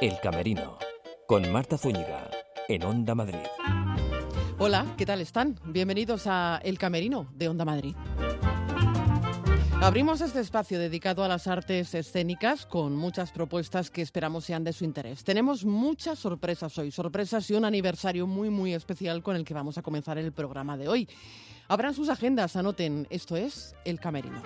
El Camerino, con Marta Zúñiga, en Onda Madrid. Hola, ¿qué tal están? Bienvenidos a El Camerino de Onda Madrid. Abrimos este espacio dedicado a las artes escénicas con muchas propuestas que esperamos sean de su interés. Tenemos muchas sorpresas hoy, sorpresas y un aniversario muy muy especial con el que vamos a comenzar el programa de hoy. Abran sus agendas, anoten, esto es El Camerino.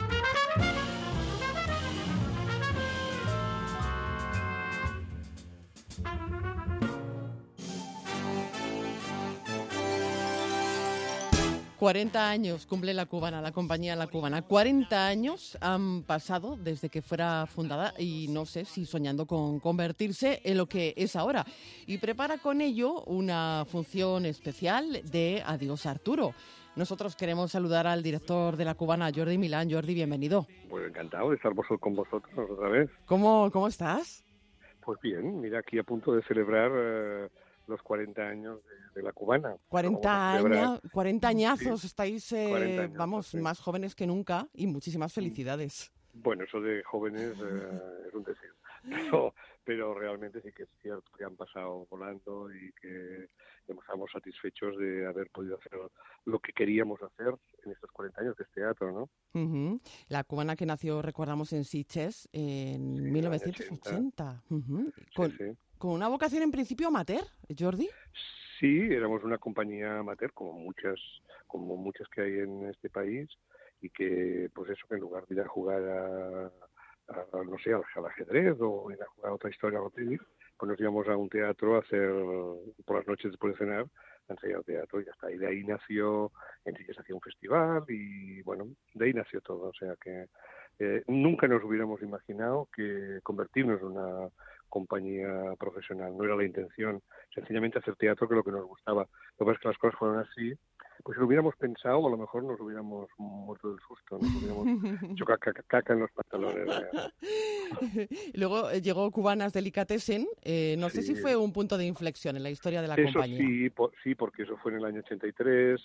40 años cumple la cubana, la compañía La Cubana. 40 años han pasado desde que fuera fundada y no sé si soñando con convertirse en lo que es ahora. Y prepara con ello una función especial de Adiós Arturo. Nosotros queremos saludar al director de La Cubana, Jordi Milán. Jordi, bienvenido. Pues encantado de estar con vosotros otra vez. ¿Cómo, cómo estás? Pues bien, mira, aquí a punto de celebrar... Eh, los 40 años de, la cubana. 40 años, 40 añazos, estáis, eh, vamos, más jóvenes que nunca y muchísimas mm. felicidades. Bueno, eso de jóvenes eh, es un deseo. Pero, realmente sí que es cierto que han pasado volando y que estamos satisfechos de haber podido hacer lo que queríamos hacer en estos 40 años de teatro, ¿no? La cubana que nació, recordamos, en Siches en 1980. Con, con una vocación en principio amateur, Jordi. Sí, éramos una compañía amateur, como muchas, como muchas que hay en este país, y que, pues eso, que en lugar de ir a jugar a, no sé, al, ajedrez o ir a jugar a otra historia pues nos íbamos a un teatro a hacer, por las noches después de cenar, a ensayar teatro y hasta ahí de ahí nació, en sí se hacía un festival y bueno, de ahí nació todo, o sea que eh, nunca nos hubiéramos imaginado que convertirnos en una compañía profesional, no era la intención, sencillamente hacer teatro que lo que nos gustaba. Lo que pasa es que las cosas fueron así, pues si lo hubiéramos pensado, a lo mejor nos hubiéramos muerto del susto, nos hubiéramos hecho caca, en los pantalones. Luego eh, llegó Cubanas Delicatessen, eh, no sé si fue un punto de inflexión en la historia de la eso compañía. Sí, sí, porque eso fue en el año 83,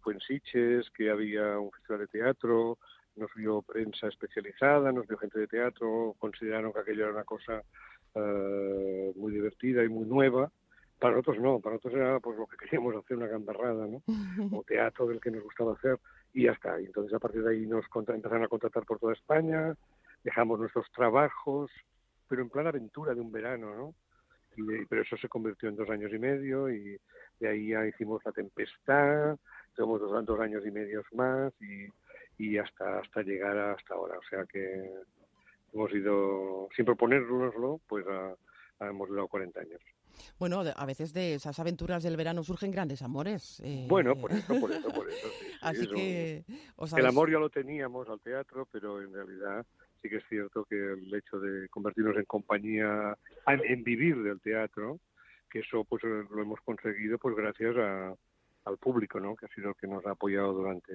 fue en Siches, que había un festival de teatro, nos vio prensa especializada, nos vio gente de teatro, consideraron que aquello era una cosa eh, muy divertida y muy nueva. Para nosotros no, para nosotros era pues lo que queríamos hacer, una gambarrada, ¿no? O teatro del que nos gustaba hacer y ya está. Y entonces a partir de ahí nos empezaron a contratar por toda España, dejamos nuestros trabajos, pero en plan aventura de un verano, ¿no? Y, pero eso se convirtió en dos años y medio y de ahí ya hicimos La Tempestad, tenemos dos, dos años y medio más y, y hasta hasta llegar hasta ahora. O sea que hemos ido, sin proponérnoslo, pues hemos durado 40 años. Bueno, a veces de esas aventuras del verano surgen grandes amores. Eh. Bueno, por eso, por eso, por eso. Así que... El amor ya lo teníamos al teatro, pero en realidad sí que es cierto que el hecho de convertirnos en compañía, en vivir del teatro, que eso pues lo hemos conseguido pues gracias a, al público, ¿no? que ha sido el que nos ha apoyado durante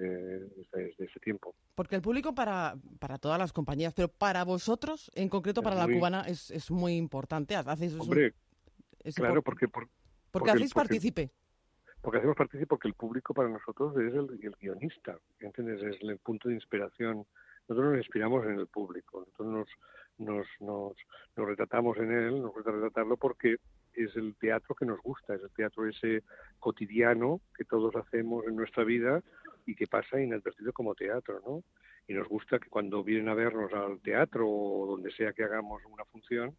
este, ese tiempo. Porque el público para, para todas las compañías, pero para vosotros, en concreto para la cubana, es, es muy importante. Hacéis Hombre, claro, porque, porque, hacéis partícipe. Porque hacemos partícipe porque el público para nosotros es el, el guionista, ¿entiendes? Es el punto de inspiración. Nosotros nos inspiramos en el público, nosotros nos, nos, nos, nos retratamos en él, nos gusta retratarlo porque es el teatro que nos gusta, es el teatro ese cotidiano que todos hacemos en nuestra vida y que pasa inadvertido como teatro, ¿no? Y nos gusta que cuando vienen a vernos al teatro o donde sea que hagamos una función,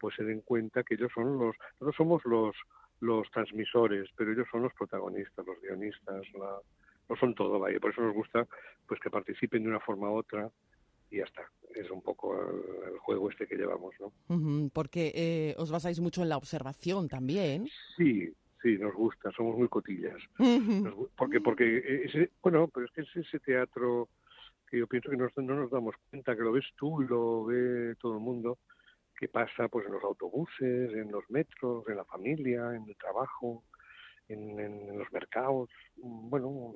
pues se den cuenta que ellos son los, nosotros somos los, los transmisores, pero ellos son los protagonistas, los guionistas, la, no son todo, vaya, por eso nos gusta pues que participen de una forma u otra y ya está. Es un poco el, juego este que llevamos, ¿no? porque eh, os basáis mucho en la observación también. Sí, sí, nos gusta, somos muy cotillas. porque, porque ese, bueno, pero es que es ese teatro que yo pienso que no nos damos cuenta, que lo ves tú, lo ve todo el mundo, que pasa pues en los autobuses, en los metros, en la familia, en el trabajo, en, los mercados, bueno,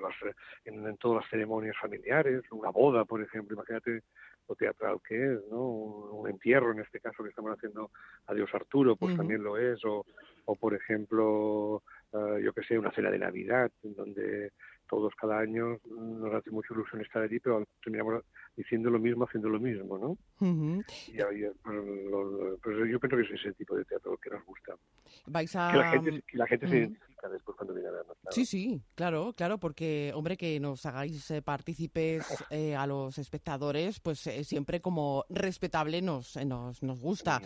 en, todas las ceremonias familiares, una boda, por ejemplo, imagínate lo teatral que es, ¿no? Un, entierro, en este caso que estamos haciendo Adiós Arturo, pues también lo es, o, o por ejemplo, eh, yo que sé, una cena de Navidad, en donde todos cada año nos hace mucha ilusión estar allí, pero terminamos diciendo lo mismo, haciendo lo mismo, ¿no? Y pues, pues, yo pienso que es ese tipo de teatro que nos gusta. Vais a... Que la gente, que la gente se identifica después cuando viene a vernos. Sí, sí, claro, claro, porque, hombre, que nos hagáis eh, partícipes eh, a los espectadores, pues eh, siempre como respetable nos, nos, nos gusta.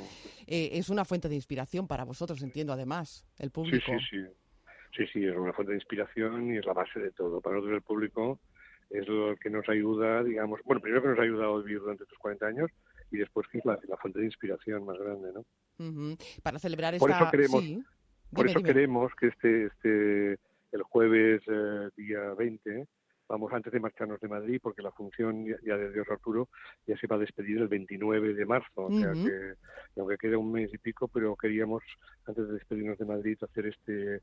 es una fuente de inspiración para vosotros, entiendo, además, el público. Sí, sí, sí. Sí, sí, es una fuente de inspiración y es la base de todo. Para nosotros el público es lo que nos ayuda, digamos, bueno, primero que nos ha ayudado a vivir durante estos 40 años y después que es la, fuente de inspiración más grande, ¿no? Para celebrar por esta... Eso queremos, por eso queremos que este, este, el jueves eh, día 20 vamos antes de marcharnos de Madrid, porque la función ya de Dios Arturo ya se va a despedir el 29 de marzo, o sea que aunque queda un mes y pico, pero queríamos antes de despedirnos de Madrid hacer este,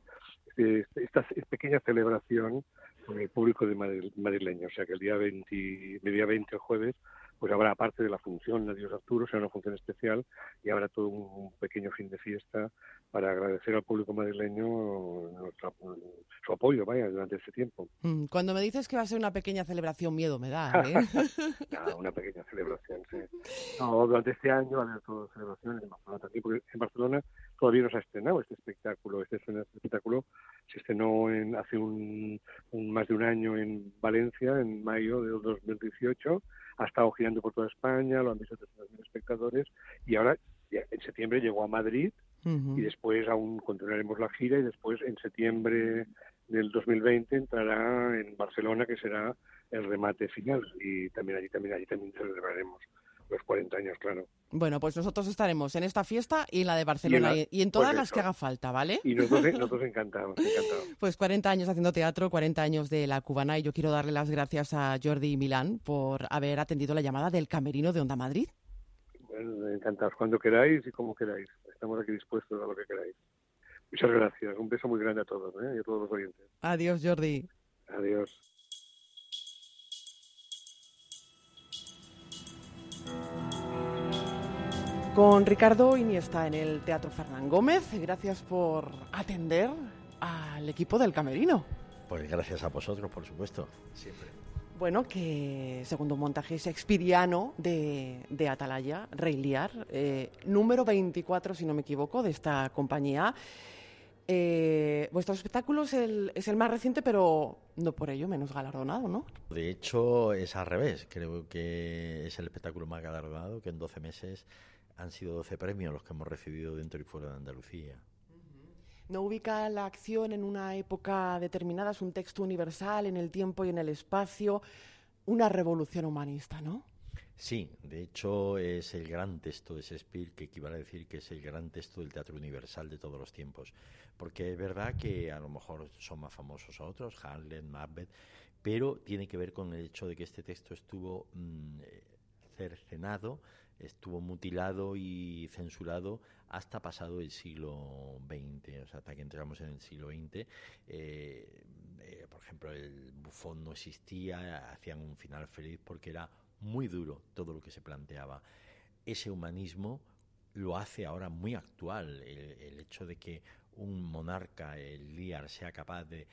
este esta pequeña celebración con el público de madrileño, o sea que el día 20, el día 20 el jueves pues habrá aparte de la función de Dios Arturo, será una función especial y habrá todo un pequeño fin de fiesta para agradecer al público madrileño su apoyo, vaya, durante ese tiempo. Mm, cuando me dices que va a ser una pequeña celebración, miedo me da, ¿eh? una pequeña celebración, sí. No, durante este año va a haber todas celebraciones en Barcelona también, porque en Barcelona todavía no se ha estrenado este espectáculo. Este, este espectáculo se estrenó en, hace un, más de un año en Valencia, en mayo de 2018. Ha estado girando por toda España, lo han visto 300.000 espectadores y ahora en septiembre llegó a Madrid y después aún continuaremos la gira y después en septiembre del 2020 entrará en Barcelona que será el remate final y también allí también allí también celebraremos los 40 años, claro. Bueno, pues nosotros estaremos en esta fiesta y en la de Barcelona y en, todas pues las que haga falta, ¿vale? Y nosotros, nosotros encantados, encantados. Pues 40 años haciendo teatro, 40 años de la cubana y yo quiero darle las gracias a Jordi Milán por haber atendido la llamada del camerino de Onda Madrid. Bueno, encantados, cuando queráis y como queráis estamos aquí dispuestos a lo que queráis. Muchas gracias. Un beso muy grande a todos ¿eh? y a todos los oyentes. Adiós, Jordi. Adiós. Con Ricardo Iniesta en el Teatro Fernán Gómez. Gracias por atender al equipo del Camerino. Pues gracias a vosotros, por supuesto. Siempre bueno, que segundo montaje shakespeariano de, de Atalaya, Rey Liar, eh, número 24, si no me equivoco, de esta compañía. Eh, vuestro espectáculo es el, es el más reciente, pero no por ello menos galardonado, ¿no? De hecho, es al revés. Creo que es el espectáculo más galardonado, que en 12 meses han sido 12 premios los que hemos recibido dentro y fuera de Andalucía no ubica la acción en una época determinada, es un texto universal en el tiempo y en el espacio, una revolución humanista, ¿no? Sí, de hecho es el gran texto de Shakespeare que equivale a decir que es el gran texto del teatro universal de todos los tiempos. Porque es verdad que a lo mejor son más famosos otros, Hamlet, Macbeth, pero tiene que ver con el hecho de que este texto estuvo mm, cercenado, estuvo mutilado y censurado hasta pasado el siglo XX, o sea, hasta que entramos en el siglo XX. Eh, eh, por ejemplo, el bufón no existía, hacían un final feliz porque era muy duro todo lo que se planteaba. Ese humanismo lo hace ahora muy actual, el, hecho de que un monarca, el Liar, sea capaz de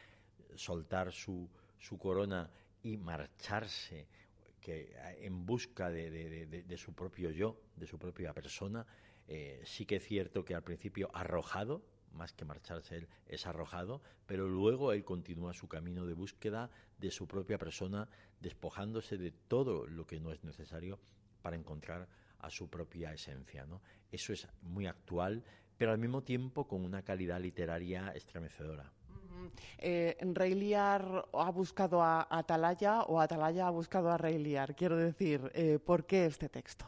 soltar su, su corona y marcharse que en busca de, su propio yo, de su propia persona, eh, sí que es cierto que al principio arrojado, más que marcharse él, es arrojado, pero luego él continúa su camino de búsqueda de su propia persona, despojándose de todo lo que no es necesario para encontrar a su propia esencia. ¿no? Eso es muy actual, pero al mismo tiempo con una calidad literaria estremecedora. Eh, Rey Liar ha buscado a Atalaya o Atalaya ha buscado a Rey Liar. Quiero decir, eh, ¿por qué este texto?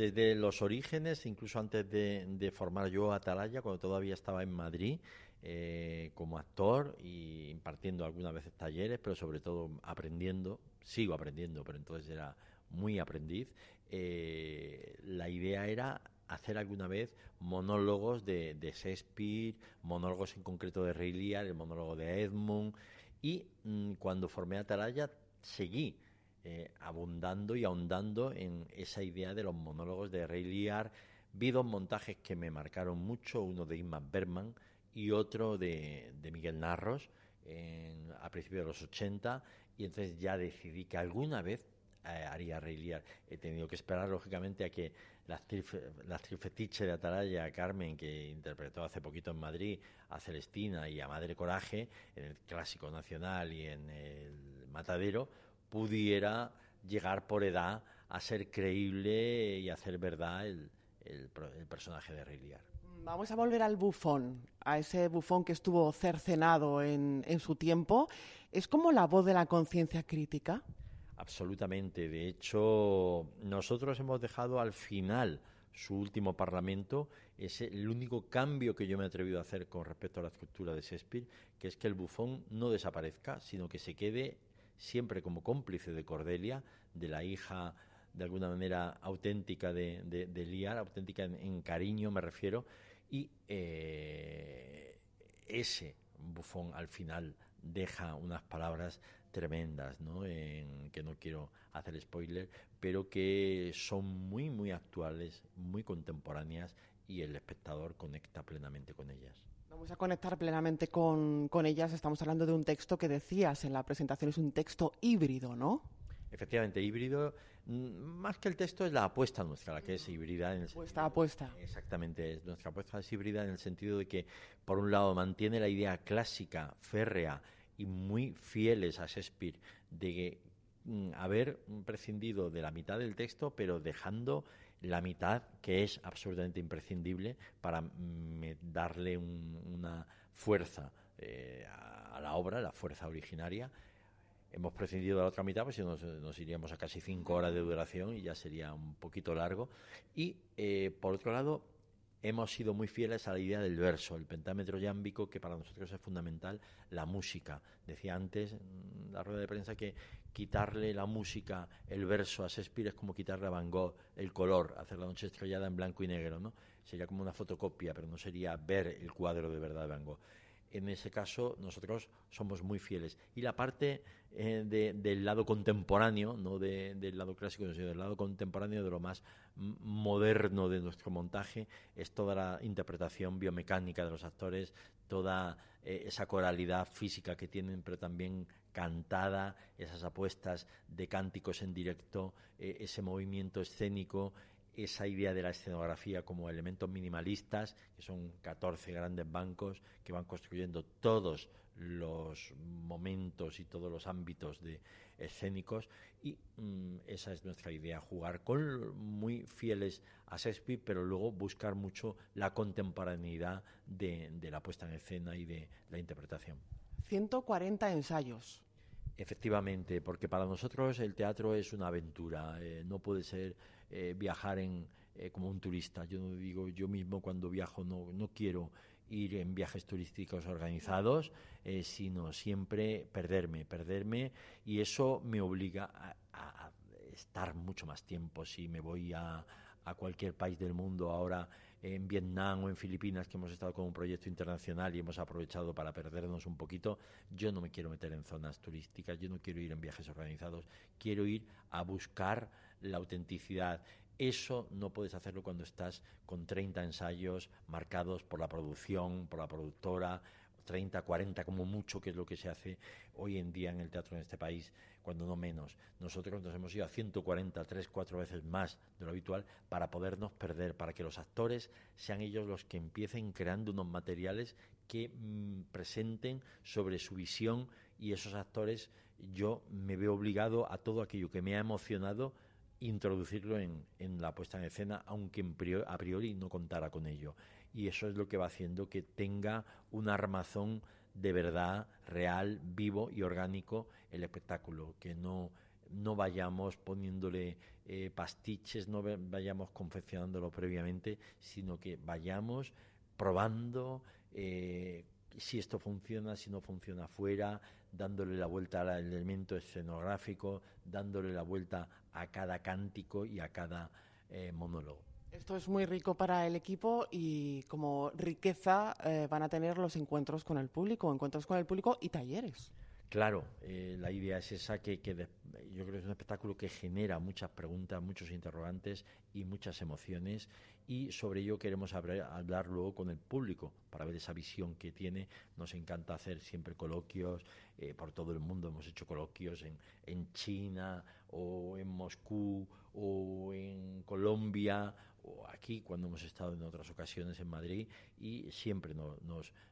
desde los orígenes, incluso antes de, formar yo Atalaya, cuando todavía estaba en Madrid, eh, como actor y impartiendo algunas veces talleres, pero sobre todo aprendiendo, sigo aprendiendo, pero entonces era muy aprendiz, eh, la idea era hacer alguna vez monólogos de, Shakespeare, monólogos en concreto de Rey Lear, el monólogo de Edmund, y mm, cuando formé Atalaya seguí eh, abundando y ahondando en esa idea de los monólogos de Ray Lear. Vi dos montajes que me marcaron mucho, uno de Isma Berman y otro de, Miguel Narros, a principios de los 80 y entonces ya decidí que alguna vez eh, haría Reiliar. He tenido que esperar, lógicamente, a que la actriz, la fetiche de Atalaya, Carmen, que interpretó hace poquito en Madrid a Celestina y a Madre Coraje, en el Clásico Nacional y en el Matadero, pudiera llegar por edad a ser creíble y hacer verdad el, el, personaje de Reiliar. Vamos a volver al bufón, a ese bufón que estuvo cercenado en, en su tiempo. ¿Es como la voz de la conciencia crítica? Absolutamente. De hecho, nosotros hemos dejado al final su último parlamento. Es el único cambio que yo me he atrevido a hacer con respecto a la estructura de Shakespeare, que es que el bufón no desaparezca, sino que se quede siempre como cómplice de Cordelia, de la hija de alguna manera auténtica de, de, Liar, auténtica en, cariño me refiero, y eh, ese bufón al final deja unas palabras tremendas, ¿no? En, que no quiero hacer spoiler, pero que son muy, muy actuales, muy contemporáneas y el espectador conecta plenamente con ellas. Vamos a conectar plenamente con, con ellas. Estamos hablando de un texto que decías en la presentación, es un texto híbrido, ¿no? Efectivamente, híbrido. Mm, más que el texto es la apuesta nuestra, la que es híbrida. En el apuesta, apuesta. Exactamente, nuestra apuesta es híbrida en el sentido de que, por un lado, mantiene la idea clásica, férrea, y muy fieles a Shakespeare de mm, haber prescindido de la mitad del texto, pero dejando la mitad que es absolutamente imprescindible para mm, darle una fuerza eh, a, la obra, la fuerza originaria. Hemos prescindido de la otra mitad, pues nos, iríamos a casi cinco horas de duración y ya sería un poquito largo. Y eh, por otro lado, hemos sido muy fieles a la idea del verso, el pentámetro yámbico, que para nosotros es fundamental, la música. Decía antes en la rueda de prensa que quitarle la música, el verso a Shakespeare es como quitarle a Van Gogh el color, hacer la noche estrellada en blanco y negro, ¿no? Sería como una fotocopia, pero no sería ver el cuadro de verdad de Van Gogh en ese caso nosotros somos muy fieles. Y la parte eh, del lado contemporáneo, no del lado clásico, sino del lado contemporáneo, de lo más moderno de nuestro montaje, es toda la interpretación biomecánica de los actores, toda eh, esa coralidad física que tienen, pero también cantada, esas apuestas de cánticos en directo, eh, ese movimiento escénico, esa idea de la escenografía como elementos minimalistas, que son 14 grandes bancos que van construyendo todos los momentos y todos los ámbitos de escénicos y mm, esa es nuestra idea, jugar con muy fieles a Shakespeare, pero luego buscar mucho la contemporaneidad de, la puesta en escena y de la interpretación. 140 ensayos. Efectivamente, porque para nosotros el teatro es una aventura, eh, no puede ser eh, viajar en, eh, como un turista. Yo digo, yo mismo cuando viajo no, no quiero ir en viajes turísticos organizados, eh, sino siempre perderme, perderme, y eso me obliga a, estar mucho más tiempo. Si me voy a, a cualquier país del mundo ahora, en Vietnam o en Filipinas, que hemos estado con un proyecto internacional y hemos aprovechado para perdernos un poquito, yo no me quiero meter en zonas turísticas, yo no quiero ir en viajes organizados, quiero ir a buscar la autenticidad. Eso no puedes hacerlo cuando estás con 30 ensayos marcados por la producción, por la productora, 30, 40 como mucho, que es lo que se hace hoy en día en el teatro en este país, cuando no menos. Nosotros nos hemos ido a 140, 3, 4 veces más de lo habitual para podernos perder, para que los actores sean ellos los que empiecen creando unos materiales que mm, presenten sobre su visión y esos actores yo me veo obligado a todo aquello que me ha emocionado introducirlo en, en la puesta en escena, aunque a priori no contara con ello. Y eso es lo que va haciendo que tenga un armazón de verdad, real, vivo y orgánico el espectáculo, que no, no vayamos poniéndole eh, pastiches, no vayamos confeccionándolo previamente, sino que vayamos probando eh, si esto funciona, si no funciona fuera, dándole la vuelta al elemento escenográfico, dándole la vuelta a cada cántico y a cada eh, monólogo. Esto es muy rico para el equipo y como riqueza eh, van a tener los encuentros con el público, encuentros con el público y talleres. Claro, eh, la idea es esa que, que yo creo que es un espectáculo que genera muchas preguntas, muchos interrogantes y muchas emociones y sobre ello queremos hablar, luego con el público para ver esa visión que tiene. Nos encanta hacer siempre coloquios eh, por todo el mundo. Hemos hecho coloquios en, en China o en Moscú o en Colombia o aquí cuando hemos estado en otras ocasiones en Madrid y siempre nos,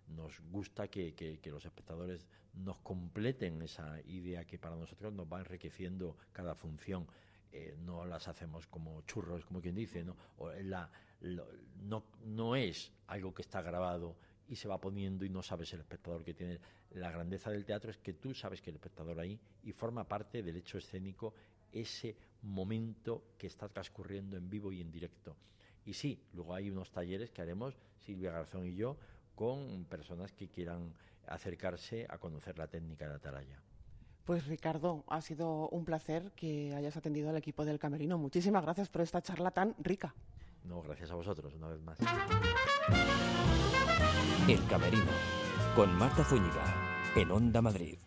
nos, gusta que, que, los espectadores nos completen esa idea que para nosotros nos va enriqueciendo cada función. Eh, no las hacemos como churros, como quien dice, ¿no? O la, no, no es algo que está grabado y se va poniendo y no sabes el espectador que tiene. La grandeza del teatro es que tú sabes que el espectador ahí y forma parte del hecho escénico ese momento que está transcurriendo en vivo y en directo. Y sí, luego hay unos talleres que haremos Silvia Garzón y yo con personas que quieran acercarse a conocer la técnica de la atalaya. Pues Ricardo, ha sido un placer que hayas atendido al equipo del Camerino. Muchísimas gracias por esta charla tan rica. No, gracias a vosotros, una vez más. El Camerino, con Marta Zúñiga, en Onda Madrid.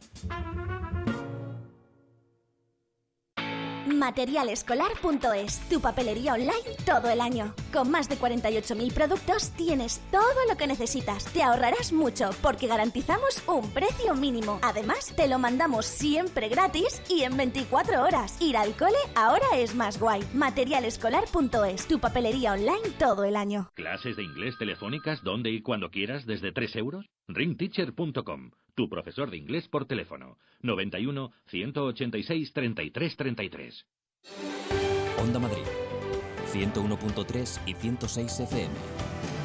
Materialescolar.es, tu papelería online todo el año. Con más de 48.000 productos tienes todo lo que necesitas. Te ahorrarás mucho porque garantizamos un precio mínimo. Además, te lo mandamos siempre gratis y en 24 horas. Ir al cole ahora es más guay. Materialescolar.es, tu papelería online todo el año. ¿Clases de inglés telefónicas donde y cuando quieras desde 3 euros? ringteacher.com tu profesor de inglés por teléfono 91 186 33 33. Onda Madrid 101.3 y 106 FM.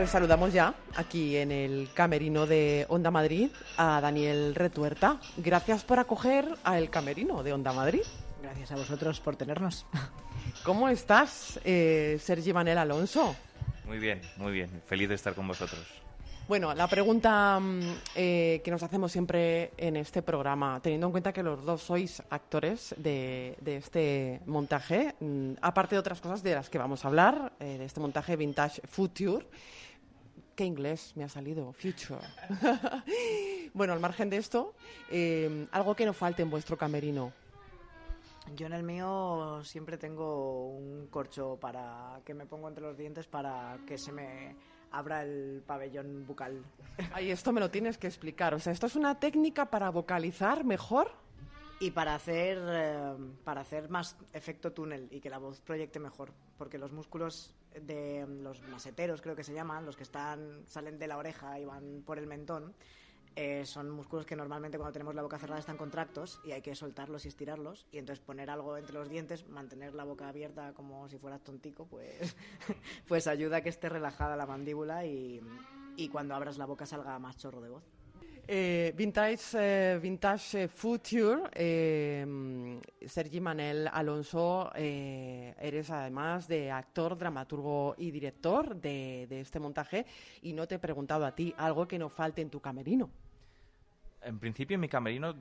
Pues saludamos ya aquí en el camerino de Onda Madrid a Daniel Retuerta. Gracias por acoger al camerino de Onda Madrid. Gracias a vosotros por tenernos. ¿Cómo estás, eh, Sergi Manel Alonso? Muy bien, muy bien. Feliz de estar con vosotros. Bueno, la pregunta mm, eh, que nos hacemos siempre en este programa, teniendo en cuenta que los dos sois actores de, este montaje, mm, aparte de otras cosas de las que vamos a hablar, eh, de este montaje Vintage Future, qué inglés me ha salido, future. bueno, al margen de esto, eh, algo que no falte en vuestro camerino. Yo en el mío siempre tengo un corcho para que me pongo entre los dientes para que se me abra el pabellón bucal. Ay, esto me lo tienes que explicar. O sea, ¿esto es una técnica para vocalizar mejor? Y para hacer, eh, para hacer más efecto túnel y que la voz proyecte mejor. Porque los músculos de los maseteros, creo que se llaman, los que están salen de la oreja y van por el mentón, eh, son músculos que normalmente cuando tenemos la boca cerrada están contractos y hay que soltarlos y estirarlos y entonces poner algo entre los dientes, mantener la boca abierta como si fueras tontico, pues, pues ayuda a que esté relajada la mandíbula y, y cuando abras la boca salga más chorro de voz. Eh, vintage, eh, vintage Future, eh, Sergi Manel Alonso, eres además de actor, dramaturgo y director de, este montaje y no te he preguntado a ti algo que no falte en tu camerino. En principio en mi camerino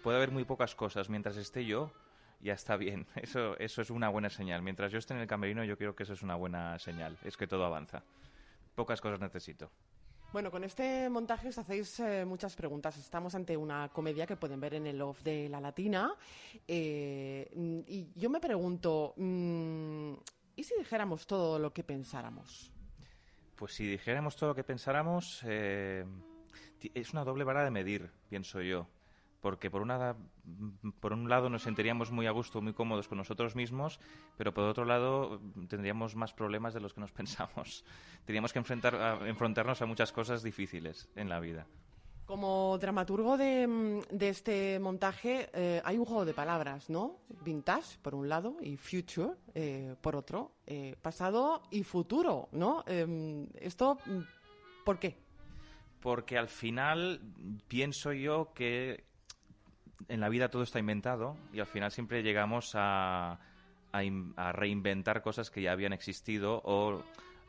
puede haber muy pocas cosas. Mientras esté yo, ya está bien. Eso, eso es una buena señal. Mientras yo esté en el camerino, yo creo que eso es una buena señal. Es que todo avanza. Pocas cosas necesito. Bueno, con este montaje os hacéis eh, muchas preguntas. Estamos ante una comedia que pueden ver en el off de La Latina. Eh, y yo me pregunto, mm, ¿y si dijéramos todo lo que pensáramos? Pues si dijéramos todo lo que pensáramos, eh, es una doble vara de medir, pienso yo porque por, una, por un lado nos sentiríamos muy a gusto, muy cómodos con nosotros mismos, pero por otro lado tendríamos más problemas de los que nos pensamos. Tendríamos que enfrentar, a, enfrentarnos a muchas cosas difíciles en la vida. Como dramaturgo de, este montaje eh, hay un juego de palabras, ¿no? Vintage, por un lado, y future, eh, por otro. Eh, pasado y futuro, ¿no? Em, ¿Esto por qué? Porque al final pienso yo que en la vida todo está inventado y al final siempre llegamos a, a, reinventar cosas que ya habían existido o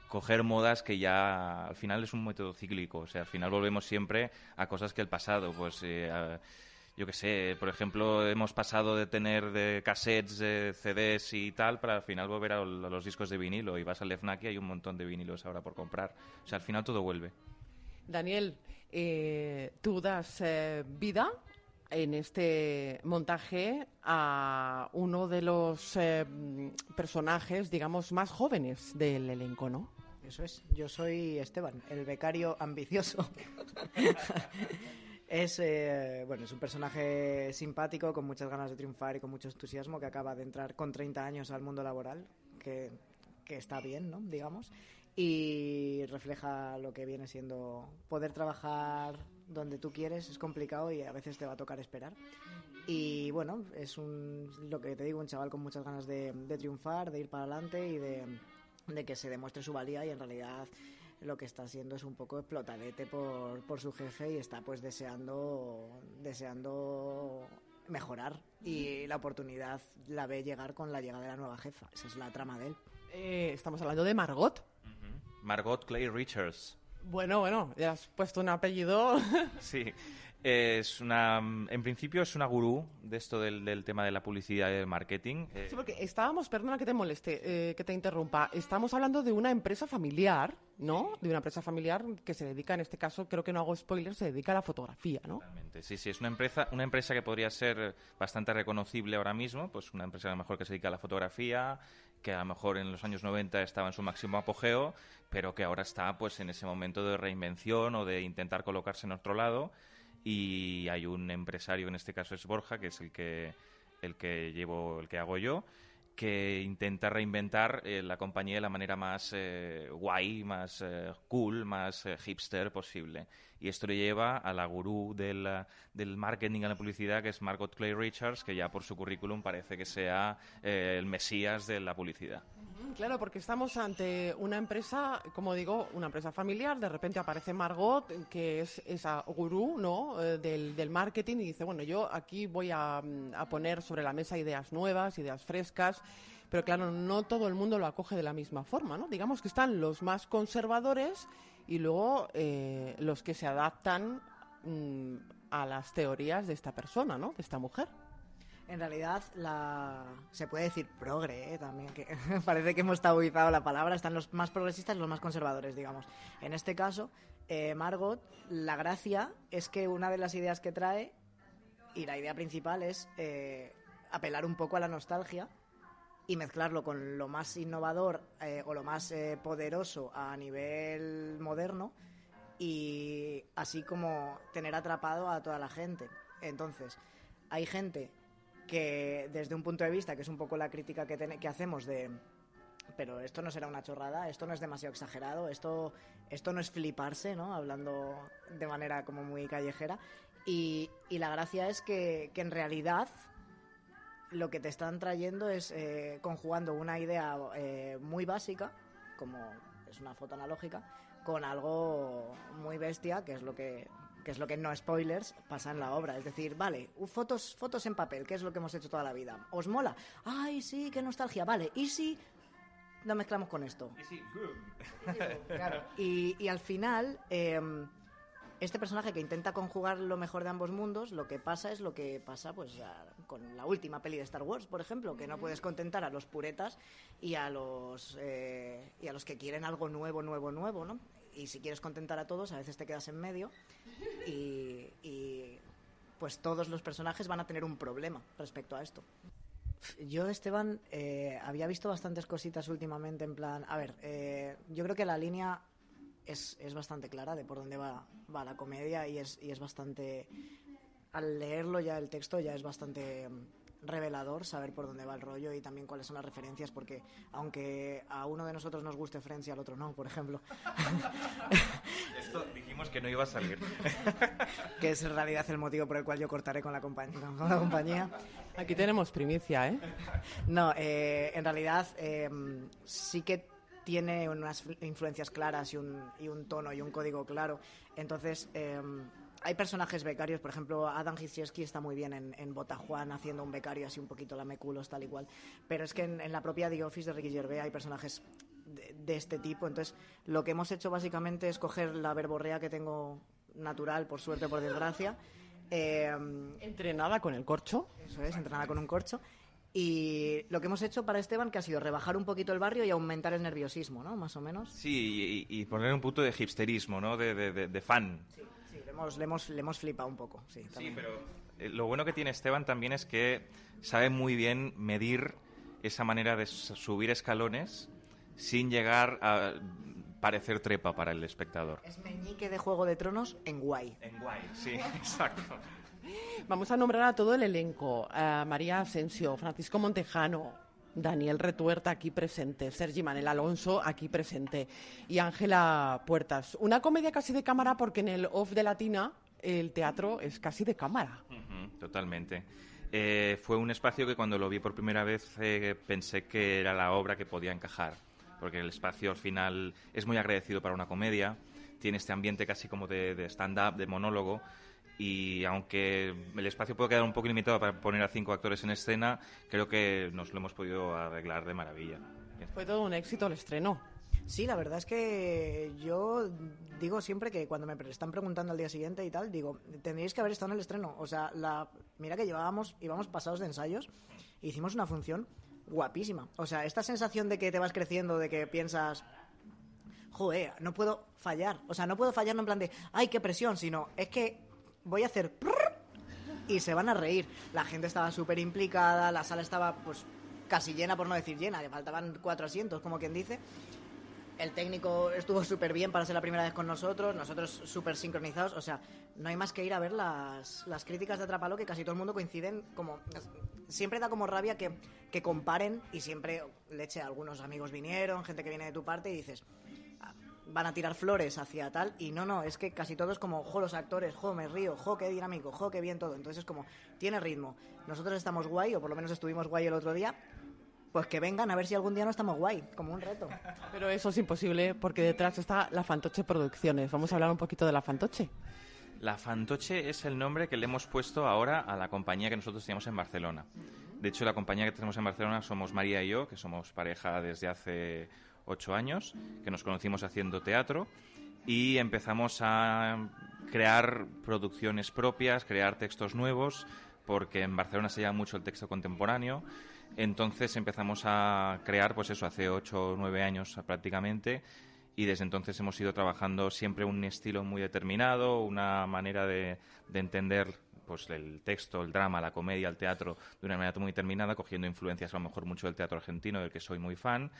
coger modas que ya al final es un método cíclico, o sea, al final volvemos siempre a cosas que el pasado, pues eh, yo qué sé, por ejemplo, hemos pasado de tener de cassettes, de CDs y tal, para al final volver a los discos de vinilo. Y vas al FNAC y hay un montón de vinilos ahora por comprar. O sea, al final todo vuelve. Daniel, eh, tú das eh, vida en este montaje a uno de los eh, personajes, digamos, más jóvenes del elenco, ¿no? Eso es, yo soy Esteban, el becario ambicioso. es, eh, bueno, es un personaje simpático, con muchas ganas de triunfar y con mucho entusiasmo, que acaba de entrar con 30 años al mundo laboral, que, que está bien, ¿no? Digamos y refleja lo que viene siendo poder trabajar donde tú quieres es complicado y a veces te va a tocar esperar. Y bueno es un lo que te digo un chaval con muchas ganas de, triunfar de ir para adelante y de, de, que se demuestre su valía y en realidad lo que está haciendo es un poco explotadete por, por su jefe y está pues deseando deseando mejorar. Y la oportunidad la ve llegar con la llegada de la nueva jefa. Esa es la trama de él. Eh, estamos hablando de Margot. Margot Clay Richards. Bueno, bueno, ya has puesto un apellido. sí. Es una, en principio es una gurú de esto del, tema de la publicidad y del marketing. Eh, sí, porque estábamos, perdona que te moleste, eh, que te interrumpa, estamos hablando de una empresa familiar, ¿no? De una empresa familiar que se dedica, en este caso, creo que no hago spoilers, se dedica a la fotografía, ¿no? Totalmente, sí, sí, es una empresa, una empresa que podría ser bastante reconocible ahora mismo, pues una empresa a lo mejor que se dedica a la fotografía, que a lo mejor en los años 90 estaba en su máximo apogeo, pero que ahora está pues en ese momento de reinvención o de intentar colocarse en otro lado. Y hay un empresario, en este caso es Borja, que es el que el que llevo, el que hago yo, que intenta reinventar eh, la compañía de la manera más eh, guay, más eh, cool, más hipster posible. Y esto le lleva a la gurú del, del marketing y la publicidad, que es Margot Clay Richards, que ya por su currículum parece que sea el mesías de la publicidad. Claro, porque estamos ante una empresa, como digo, una empresa familiar. De repente aparece Margot, que es esa gurú ¿no? del, del marketing, y dice, bueno, yo aquí voy a, a poner sobre la mesa ideas nuevas, ideas frescas pero claro, no todo el mundo lo acoge de la misma forma, ¿no? Digamos que están los más conservadores y luego eh, los que se adaptan mm, a las teorías de esta persona, ¿no? De esta mujer. En realidad, la... se puede decir progre, ¿eh? también, que parece que hemos tabuizado la palabra. Están los más progresistas y los más conservadores, digamos. En este caso, eh, Margot, la gracia es que una de las ideas que trae, y la idea principal es apelar un poco a la nostalgia, y mezclarlo con lo más innovador eh, o lo más eh, poderoso a nivel moderno y así como tener atrapado a toda la gente. Entonces, hay gente que desde un punto de vista, que es un poco la crítica que, hacemos de, pero esto no será una chorrada, esto no es demasiado exagerado, esto, esto no es fliparse, ¿no? Hablando de manera como muy callejera. Y, la gracia es que, que en realidad lo que te están trayendo es eh, conjugando una idea eh, muy básica, como es una foto analógica, con algo muy bestia, que es lo que que es lo que no spoilers pasa en la obra. Es decir, vale, fotos, fotos en papel, que es lo que hemos hecho toda la vida. ¿Os mola? Ay, sí, qué nostalgia. Vale, ¿y si lo mezclamos con esto? Y, y, al final, em, este personaje que intenta conjugar lo mejor de ambos mundos, lo que pasa es lo que pasa pues con la última peli de Star Wars, por ejemplo, que no puedes contentar a los puretas y a los eh, y a los que quieren algo nuevo, nuevo, nuevo, ¿no? Y si quieres contentar a todos, a veces te quedas en medio y, pues todos los personajes van a tener un problema respecto a esto. Yo, Esteban, eh, había visto bastantes cositas últimamente en plan... A ver, eh, yo creo que la línea es, es bastante clara de por dónde va, va la comedia y es, y es bastante... Al leerlo ya el texto ya es bastante mm, revelador saber por dónde va el rollo y también cuáles son las referencias, porque aunque a uno de nosotros nos guste Friends y al otro no, por ejemplo. Esto dijimos que no iba a salir. que es en realidad el motivo por el cual yo cortaré con la, compañía, con la compañía. Aquí tenemos primicia, ¿eh? No, eh, en realidad eh, sí que tiene unas influencias claras y un, y un tono y un código claro. Entonces, em, hay personajes becarios, por ejemplo, Adam Hicieski está muy bien en, en Botajuan haciendo un becario así un poquito lameculos, tal y cual. Pero es que en, la propia The Office de Ricky Gervais hay personajes de, de, este tipo. Entonces, lo que hemos hecho básicamente es coger la verborrea que tengo natural, por suerte, por desgracia, Eh, Entrenada con el corcho. Eso es, entrenada con un corcho. Y lo que hemos hecho para Esteban, que ha sido rebajar un poquito el barrio y aumentar el nerviosismo, ¿no? Más o menos. Sí, y, y poner un punto de hipsterismo, ¿no? De, de- de- de fan. Sí, hemos, le hemos, le hemos flipado un poco, sí. Sí, pero eh, lo bueno que tiene Esteban también es que sabe muy bien medir esa manera de subir escalones sin llegar a parecer trepa para el espectador. Es meñique de Juego de Tronos en guay. En guay, sí, exacto. Vamos a nombrar a todo el elenco. A María Asensio, Francisco Montejano, Daniel Retuerta aquí presente, Sergi Manel Alonso aquí presente y Ángela Puertas. Una comedia casi de cámara porque en el off de Latina el teatro es casi de cámara. Totalmente. Eh, fue un espacio que cuando lo vi por primera vez eh, pensé que era la obra que podía encajar, porque el espacio al final es muy agradecido para una comedia, tiene este ambiente casi como de stand-up, de monólogo, y aunque el espacio puede quedar un poco limitado para poner a cinco actores en escena, creo que nos lo hemos podido arreglar de maravilla. Fue todo un éxito el estreno. Sí, la verdad es que yo digo siempre que cuando me están preguntando al día siguiente y tal, digo, tendríais que haber estado en el estreno. O sea, la, mira que llevábamos, íbamos pasados de ensayos, e hicimos una función guapísima. O sea, esta sensación de que te vas creciendo, de que piensas, joder, no puedo fallar. O sea, no puedo fallar no en plan de, ay, qué presión, sino es que voy a hacer... Y se van a reír. La gente estaba súper implicada, la sala estaba pues casi llena, por no decir llena, le faltaban cuatro asientos, como quien dice. El técnico estuvo súper bien para ser la primera vez con nosotros, nosotros súper sincronizados. O sea, no hay más que ir a ver las, las críticas de Atrapalo que casi todo el mundo coinciden como... Siempre da como rabia que, que comparen y siempre, leche, algunos amigos vinieron, gente que viene de tu parte y dices, "Ah, van a tirar flores hacia tal y no, no, es que casi todo es como, jo, los actores, jo, me río, jo, qué dinámico, jo, qué bien todo. Entonces es como, tiene ritmo. Nosotros estamos guay, o por lo menos estuvimos guay el otro día, pues que vengan a ver si algún día no estamos guay, como un reto. Pero eso es imposible porque detrás está la Fantoche Producciones. Vamos a hablar un poquito de la Fantoche. La Fantoche es el nombre que le hemos puesto ahora a la compañía que nosotros teníamos en Barcelona. De hecho, la compañía que tenemos en Barcelona somos María y yo, que somos pareja desde hace ocho años, que nos conocimos haciendo teatro y empezamos a crear producciones propias, crear textos nuevos, porque en Barcelona se llama mucho el texto contemporáneo. Entonces empezamos a crear, pues eso, hace ocho o nueve años prácticamente, y desde entonces hemos ido trabajando siempre un estilo muy determinado, una manera de, de entender pues el texto, el drama, la comedia, el teatro de una manera muy determinada, cogiendo influencias a lo mejor mucho del teatro argentino, del que soy muy fan.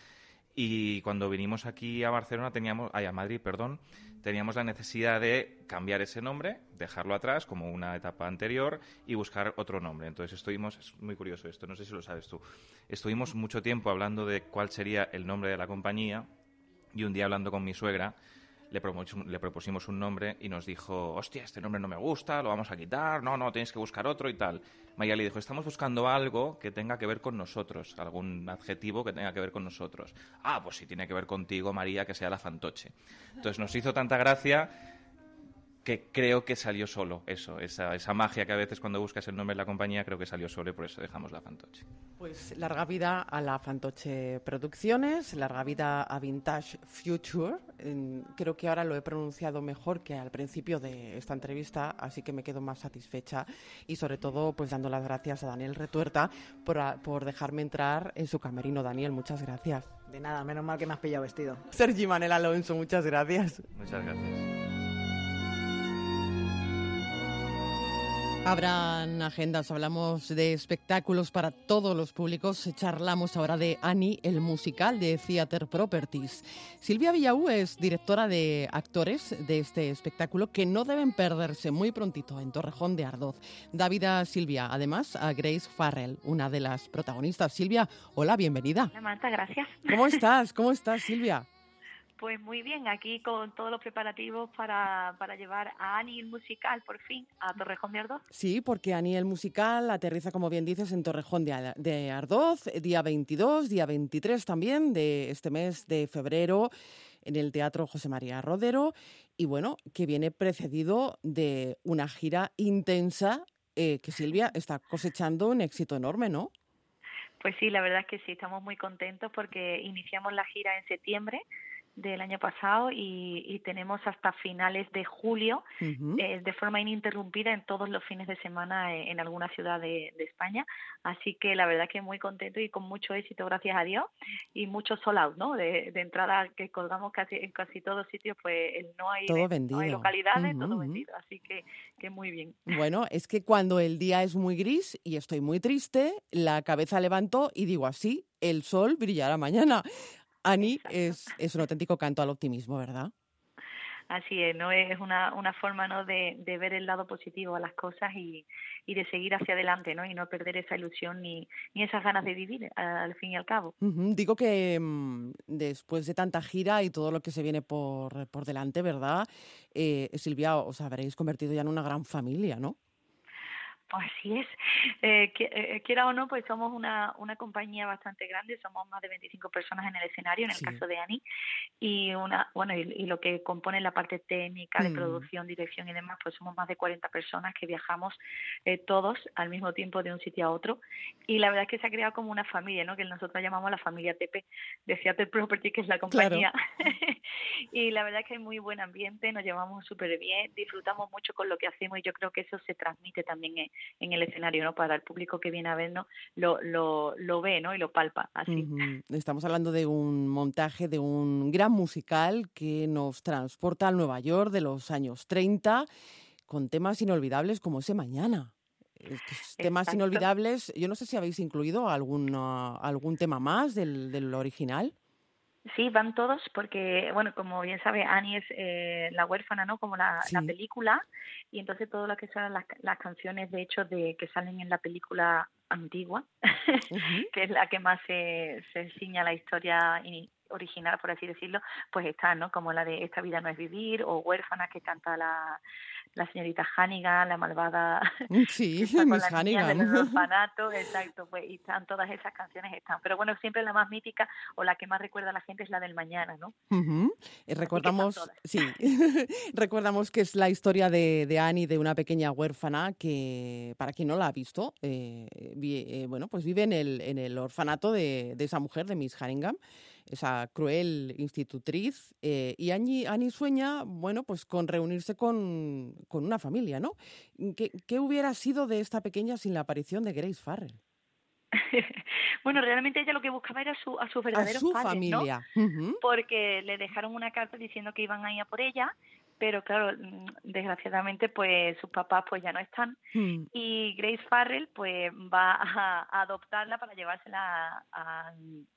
Y cuando vinimos aquí a Barcelona, teníamos, ay, a Madrid, perdón, teníamos la necesidad de cambiar ese nombre, dejarlo atrás como una etapa anterior y buscar otro nombre. Entonces estuvimos, es muy curioso esto, no sé si lo sabes tú, estuvimos mucho tiempo hablando de cuál sería el nombre de la compañía y un día hablando con mi suegra le, propus- le propusimos un nombre y nos dijo, hostia, este nombre no me gusta, lo vamos a quitar, no, no, tienes que buscar otro y tal. María le dijo, estamos buscando algo que tenga que ver con nosotros, algún adjetivo que tenga que ver con nosotros. Ah, pues si tiene que ver contigo, María, que sea la fantoche. Entonces nos hizo tanta gracia que creo que salió solo eso, esa, esa magia que a veces cuando buscas el nombre de la compañía creo que salió solo y por eso dejamos la fantoche. Pues larga vida a la Fantoche Producciones, larga vida a Vintage Future. Creo que ahora lo he pronunciado mejor que al principio de esta entrevista, así que me quedo más satisfecha y sobre todo pues dando las gracias a Daniel Retuerta por, a- por dejarme entrar en su camerino. Daniel, muchas gracias. De nada, menos mal que me has pillado vestido. Sergi Manel Alonso, muchas gracias. Muchas gracias. Habrán agendas, hablamos de espectáculos para todos los públicos. Charlamos ahora de Annie, el musical de Theater Properties. Silvia Villaú es directora de actores de este espectáculo que no deben perderse muy prontito en Torrejón de Ardoz. David a Silvia, además a Grace Farrell, una de las protagonistas. Silvia, hola, bienvenida. Hola Marta, gracias. ¿Cómo estás? ¿Cómo estás, Silvia? Pues muy bien, aquí con todos los preparativos para, para llevar a Ani el musical por fin a Torrejón de Ardoz. Sí, porque Ani el musical aterriza, como bien dices, en Torrejón de, Ar- de Ardoz, día 22, día 23 también de este mes de febrero en el Teatro José María Rodero y bueno, que viene precedido de una gira intensa eh, que Silvia está cosechando un éxito enorme, ¿no? Pues sí, la verdad es que sí, estamos muy contentos porque iniciamos la gira en septiembre del año pasado y, y tenemos hasta finales de julio eh, de forma ininterrumpida en todos los fines de semana en, en alguna ciudad de, de España. Así que la verdad que muy contento y con mucho éxito, gracias a Dios, y mucho sold out, ¿no? De, de entrada que colgamos casi en casi todos sitios, pues el no hay, Todo no hay localidades, todo vendido. Así que, que muy bien. Bueno, es que cuando el día es muy gris y estoy muy triste, la cabeza levanto y digo así, el sol brillará mañana. Ani es, es un auténtico canto al optimismo, ¿verdad? Así es, ¿no? Es una, una forma, ¿no? De, de ver el lado positivo a las cosas y, y de seguir hacia adelante, ¿no? Y no perder esa ilusión ni, ni esas ganas de vivir, al fin y al cabo. Digo que mm, después de tanta gira y todo lo que se viene por, por delante, ¿verdad? Eh, Silvia, os habréis convertido ya en una gran familia, ¿no? Pues así es. Eh, eh, quiera o no, pues somos una, una compañía bastante grande, somos más de 25 personas en el escenario, en el Sí. caso de Ani, y una, bueno, y, y lo que compone la parte técnica de Mm. producción, dirección y demás, pues somos más de 40 personas que viajamos eh, todos al mismo tiempo de un sitio a otro, y la verdad es que se ha creado como una familia, ¿no? Que nosotros llamamos la familia TP, de Seattle Property, que es la compañía, y la verdad es que hay muy buen ambiente, nos llevamos súper bien, disfrutamos mucho con lo que hacemos y yo creo que eso se transmite también en, en el escenario, ¿no? Para el público que viene a vernos, lo, lo, lo ve, ¿no? Y lo palpa, así. Estamos hablando de un montaje de un gran musical que nos transporta al Nueva York de los años 30 con temas inolvidables como ese mañana. Estos temas Exacto. inolvidables, yo no sé si habéis incluido algún, algún tema más del, del original. Sí, van todos porque, bueno, como bien sabe, Annie es eh, la huérfana, ¿no? Como la, la película, y entonces todo lo que son las, las canciones, de hecho, de que salen en la película antigua, que es la que más se, se ciña la historia original, por así decirlo, pues está, ¿no? Como la de Esta vida no es vivir, o Huérfana, que canta la, la señorita Hannigan, la malvada Sí, que Miss del Hannigan. orfanato, exacto, pues y están todas esas canciones están, pero bueno, siempre la más mítica o la que más recuerda a la gente es la del mañana, ¿no? Eh, Recordamos, sí, recordamos que es la historia de, de Annie, de una pequeña huérfana que, para quien no la ha visto, eh, vi- eh, bueno, pues vive en el, en el orfanato de, de esa mujer, de Miss Haringham, esa cruel institutriz, eh, y Annie, Annie sueña, bueno, pues con reunirse con, con una familia, ¿no? ¿Qué, ¿Qué hubiera sido de esta pequeña sin la aparición de Grace Farrell? bueno, realmente ella lo que buscaba era su, a sus A su padres, ¿no? familia. Porque le dejaron una carta diciendo que iban a ir a por ella, pero claro, mm, desgraciadamente pues sus papás pues ya no están Mm. y Grace Farrell pues va a, a adoptarla para llevársela a-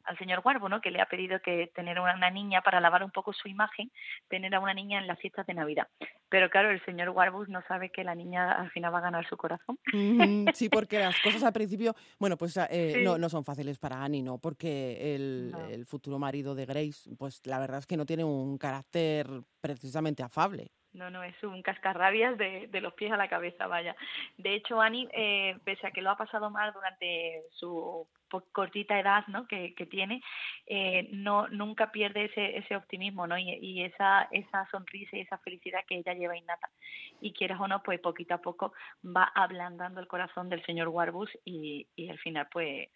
al señor Warbo, ¿no? Que le ha pedido que tener una, una niña para lavar un poco su imagen, tener a una niña en las fiestas de Navidad. Pero claro, el señor Warburg no sabe que la niña al final va a ganar su corazón. Sí, porque las cosas al principio, bueno, pues eh, Sí. no, no son fáciles para Annie, ¿no? Porque el, No. el futuro marido de Grace, pues la verdad es que no tiene un carácter precisamente afable. No, no, es un cascarrabias de, de los pies a la cabeza, vaya. De hecho, Annie, eh, pese a que lo ha pasado mal durante su cortita edad ¿no? que, que tiene, eh, no nunca pierde ese, ese optimismo ¿no? y, y esa, esa sonrisa y esa felicidad que ella lleva innata. Y quieras o no, pues poquito a poco va ablandando el corazón del señor Warbus y, y al final pues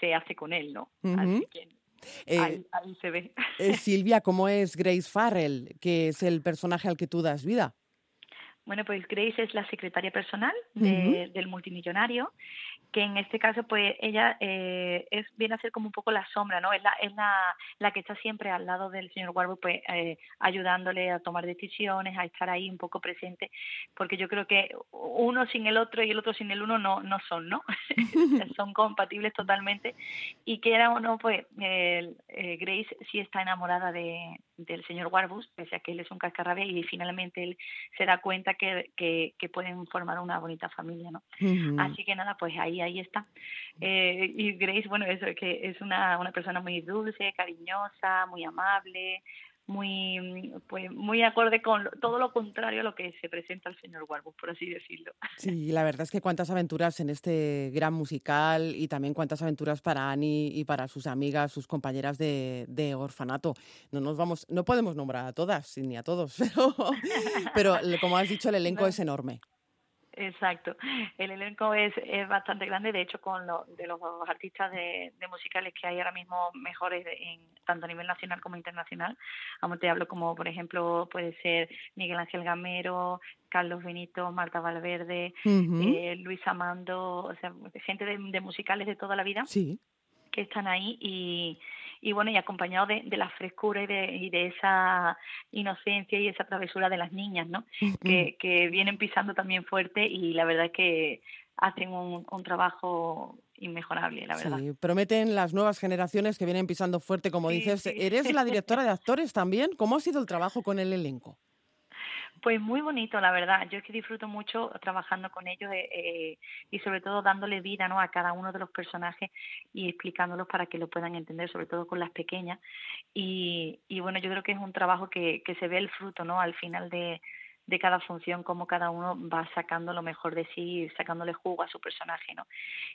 se hace con él, ¿no? Así que Eh, ahí, ahí se ve. eh, Silvia, ¿cómo es Grace Farrell, que es el personaje al que tú das vida? Bueno, pues Grace es la secretaria personal de- del multimillonario, que en este caso, pues ella eh, es viene a ser como un poco la sombra, ¿no? Es la, es la, la que está siempre al lado del señor Warburg, pues eh, ayudándole a tomar decisiones, a estar ahí un poco presente, porque yo creo que uno sin el otro y el otro sin el uno no, no son, ¿no? son compatibles totalmente y que era o no, pues eh, Grace sí está enamorada de, del señor Warburg, pese a que él es un cascarrabia y finalmente él se da cuenta que, que, que pueden formar una bonita familia, ¿no? Así que nada, pues ahí ahí está. Eh, y Grace, bueno, eso que es una, una persona muy dulce, cariñosa, muy amable, muy pues muy acorde con todo lo contrario a lo que se presenta el señor Warburg, por así decirlo. Sí, la verdad es que cuántas aventuras en este gran musical y también cuántas aventuras para Annie y para sus amigas, sus compañeras de, de orfanato. No nos vamos, no podemos nombrar a todas ni a todos, pero, pero como has dicho, el elenco No. es enorme. Exacto. El elenco es, es bastante grande, de hecho, con lo, de los artistas de, musicales que hay ahora mismo mejores en, tanto a nivel nacional como internacional. Vamos, te hablo como, por ejemplo, puede ser Miguel Ángel Gamero, Carlos Benito, Marta Valverde, eh, Luis Amando, o sea, gente de, de musicales de toda la vida. Sí. Que están ahí y, y bueno, y acompañado de, de la frescura y de, y de esa inocencia y esa travesura de las niñas, ¿no? que, que vienen pisando también fuerte y la verdad es que hacen un, un trabajo inmejorable, la verdad. Sí, prometen las nuevas generaciones que vienen pisando fuerte, como dices. ¿Eres la directora de actores también? ¿Cómo ha sido el trabajo con el elenco? Pues muy bonito, la verdad. Yo es que disfruto mucho trabajando con ellos eh, eh, y sobre todo dándole vida ¿no? a cada uno de los personajes y explicándolos para que lo puedan entender, sobre todo con las pequeñas. Y, y bueno, yo creo que es un trabajo que, que se ve el fruto ¿no? al final de, de cada función, cómo cada uno va sacando lo mejor de sí, sacándole jugo a su personaje. ¿no?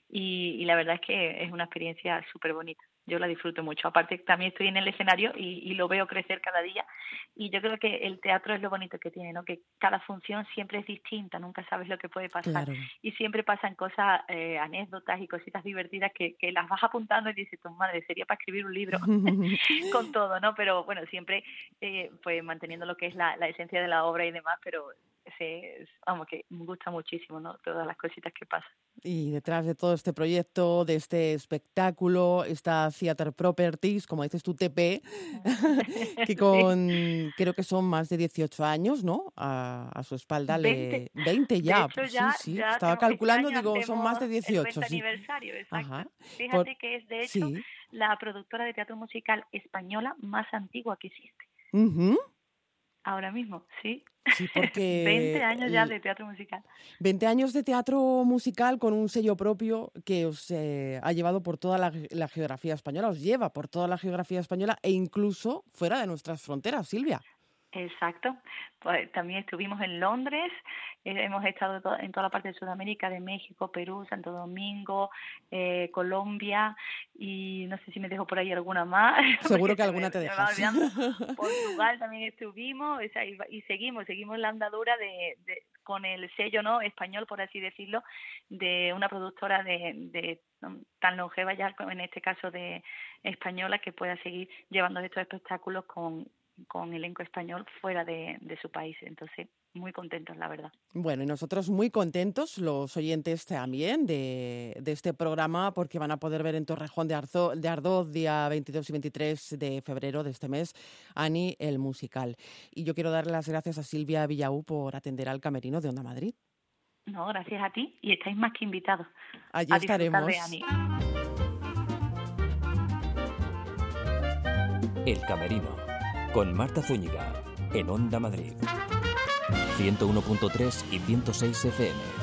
Y, y la verdad es que es una experiencia súper bonita yo la disfruto mucho. Aparte, también estoy en el escenario y, lo veo crecer cada día. Y yo creo que el teatro es lo bonito que tiene, ¿no? Que cada función siempre es distinta, nunca sabes lo que puede pasar. Y siempre pasan cosas, eh, anécdotas y cositas divertidas que, que las vas apuntando y dices, tu madre, sería para escribir un libro con todo, ¿no? Pero bueno, siempre eh, pues manteniendo lo que es la, la esencia de la obra y demás, pero se, vamos, que me gusta muchísimo, ¿no? Todas las cositas que pasan. Y detrás de todo este proyecto, de este espectáculo, está Theater Properties, como dices tú, TP, que con, creo que son más de 18 años, ¿no? A, su espalda 20, le... 20 ya, sí, sí. Estaba calculando, digo, son más de 18. El sí. aniversario, exacto. Fíjate que es, de hecho, la productora de teatro musical española más antigua que existe. Ahora mismo, sí. Sí, porque... 20 años ya de teatro musical. 20 años de teatro musical con un sello propio que os eh, ha llevado por toda la, la, geografía española, os lleva por toda la geografía española e incluso fuera de nuestras fronteras, Silvia. Exacto. Pues también estuvimos en Londres, eh, hemos estado en toda la parte de Sudamérica, de México, Perú, Santo Domingo, eh, Colombia y no sé si me dejo por ahí alguna más. Seguro que alguna te dejas. Portugal también estuvimos y, seguimos, seguimos la andadura de, con el sello no español, por así decirlo, de una productora de, de tan longeva ya en este caso de española que pueda seguir llevando estos espectáculos con con elenco español fuera de, su país. Entonces, muy contentos, la verdad. Bueno, y nosotros muy contentos, los oyentes también, de, de este programa, porque van a poder ver en Torrejón de, Arzo, de Ardoz, día 22 y 23 de febrero de este mes, Ani, el musical. Y yo quiero darle las gracias a Silvia Villaú por atender al camerino de Onda Madrid. No, gracias a ti y estáis más que invitados. Allí estaremos. El camerino con Marta Zúñiga en Onda Madrid. 101.3 y 106 FM.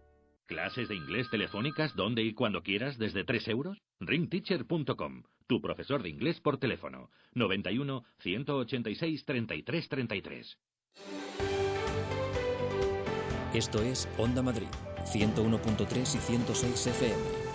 ¿Clases de inglés telefónicas donde y cuando quieras desde 3 euros? ringteacher.com tu profesor de inglés por teléfono 91 186 33 33. Esto es Onda Madrid, 101.3 y 106 FM.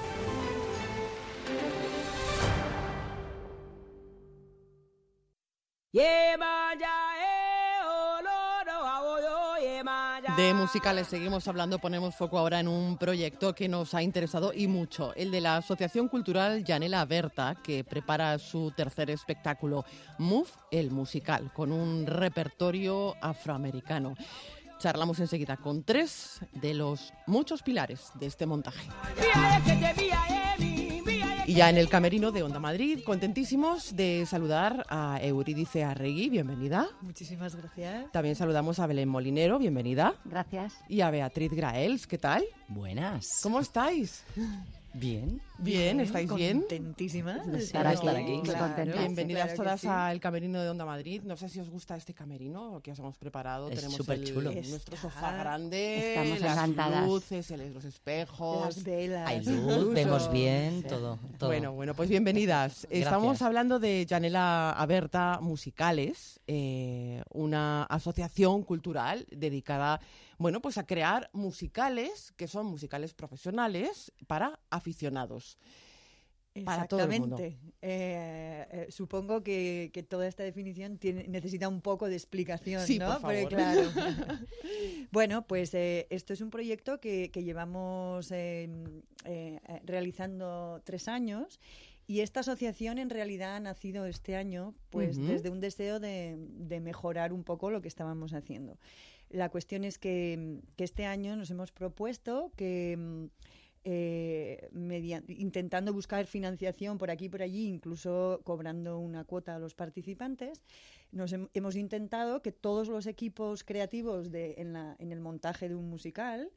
De musicales seguimos hablando, ponemos foco ahora en un proyecto que nos ha interesado y mucho, el de la Asociación Cultural Yanela Berta, que prepara su tercer espectáculo, Move, el musical, con un repertorio afroamericano. Charlamos enseguida con tres de los muchos pilares de este montaje. Y ya en el camerino de Onda Madrid, contentísimos de saludar a Euridice Arregui, bienvenida. Muchísimas gracias. También saludamos a Belén Molinero, bienvenida. Gracias. Y a Beatriz Graels, ¿qué tal? Buenas. ¿Cómo estáis? Bien. Bien, ¿estáis bien? Contentísimas de estar aquí. Bienvenidas todas al camerino de Onda Madrid. No sé si os gusta este camerino que os hemos preparado. Es Tenemos el- chulo. nuestro sofá grande, Estamos las encantadas. luces, el- los espejos. Las velas. Hay luz, vemos bien, todo, todo. Bueno, bueno, pues bienvenidas. Estamos hablando de Janela Aberta Musicales, eh, una asociación cultural dedicada, bueno, pues a crear musicales que son musicales profesionales para aficionados. Para todo el mundo. Exactamente. Eh, eh, supongo que, que toda esta definición tiene, necesita un poco de explicación, Sí, ¿no? por Porque, favor. claro. bueno, pues eh, esto es un proyecto que, que llevamos eh, realizando tres años. Y esta asociación en realidad ha nacido este año pues desde un deseo de, de mejorar un poco lo que estábamos haciendo. La cuestión es que, que este año nos hemos propuesto que mm, eh, intentando buscar financiación por aquí y por allí, incluso cobrando una cuota a los participantes, nos hem- hemos intentado que todos los equipos creativos de, en el montaje de un musical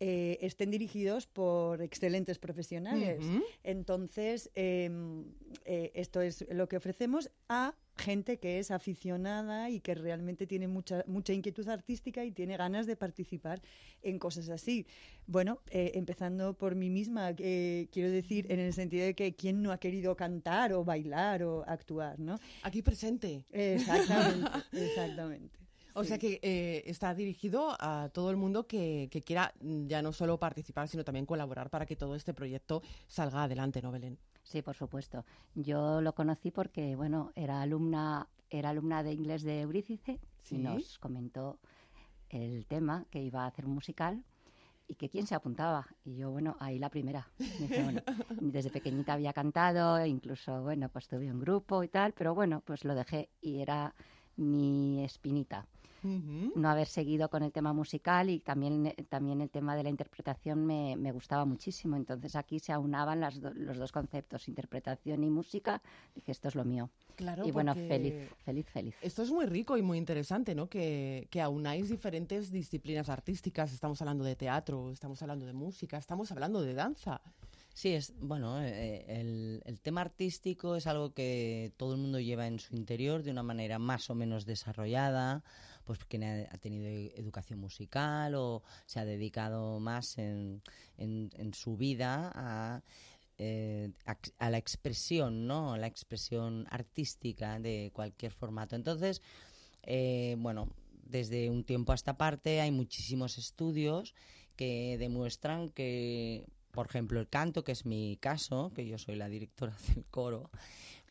eh, estén dirigidos por excelentes profesionales. Entonces, em, eh, esto es lo que ofrecemos a gente que es aficionada y que realmente tiene mucha, mucha inquietud artística y tiene ganas de participar en cosas así. Bueno, eh, empezando por mí misma, eh, quiero decir, en el sentido de que quién no ha querido cantar o bailar o actuar, ¿no? Aquí presente. Exactamente, exactamente. O Sí. sea que eh, está dirigido a todo el mundo que, que quiera mm, ya no solo participar, sino también colaborar para que todo este proyecto salga adelante, ¿no, Belén? Sí, por supuesto. Yo lo conocí porque, bueno, era alumna, era alumna de inglés de Eurídice Sí. y nos comentó el tema que iba a hacer un musical y que quién se apuntaba. Y yo, bueno, ahí la primera. Me dice, bueno, desde pequeñita había cantado, incluso, bueno, pues tuve un grupo y tal, pero bueno, pues lo dejé y era mi espinita no haber seguido con el tema musical y también, eh, también el tema de la interpretación me, me gustaba muchísimo. Entonces aquí se aunaban las do- los dos conceptos, interpretación y música. Dije, esto es lo mío. Claro, y bueno, feliz, feliz, feliz. Esto es muy rico y muy interesante, ¿no? Que, que aunáis diferentes disciplinas artísticas. Estamos hablando de teatro, estamos hablando de música, estamos hablando de danza. Sí, es bueno, eh, el, el tema artístico es algo que todo el mundo lleva en su interior de una manera más o menos desarrollada, pues porque ha, ha tenido e- educación musical o se ha dedicado más en, en, su vida a, eh, a, a la expresión, ¿no? A la expresión artística de cualquier formato. Entonces, eh, bueno, desde un tiempo a esta parte hay muchísimos estudios que demuestran que, por ejemplo, el canto, que es mi caso, que yo soy la directora del coro,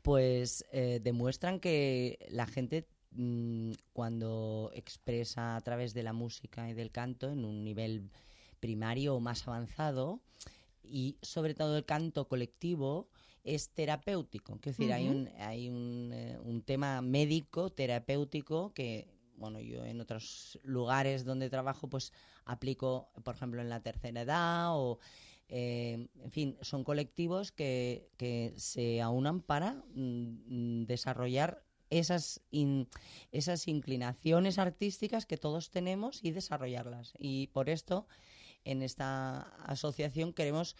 pues eh, demuestran que la gente mm, cuando expresa a través de la música y del canto en un nivel primario o más avanzado y sobre todo el canto colectivo es terapéutico. Es decir, hay Ujú. un, hay un, eh, un tema médico, terapéutico, que, bueno, yo en otros lugares donde trabajo, pues aplico, por ejemplo, en la tercera edad o, eh, en fin, son colectivos que, que se aunan para mm, desarrollar esas, in- esas inclinaciones artísticas que todos tenemos y desarrollarlas. Y por esto, en esta asociación queremos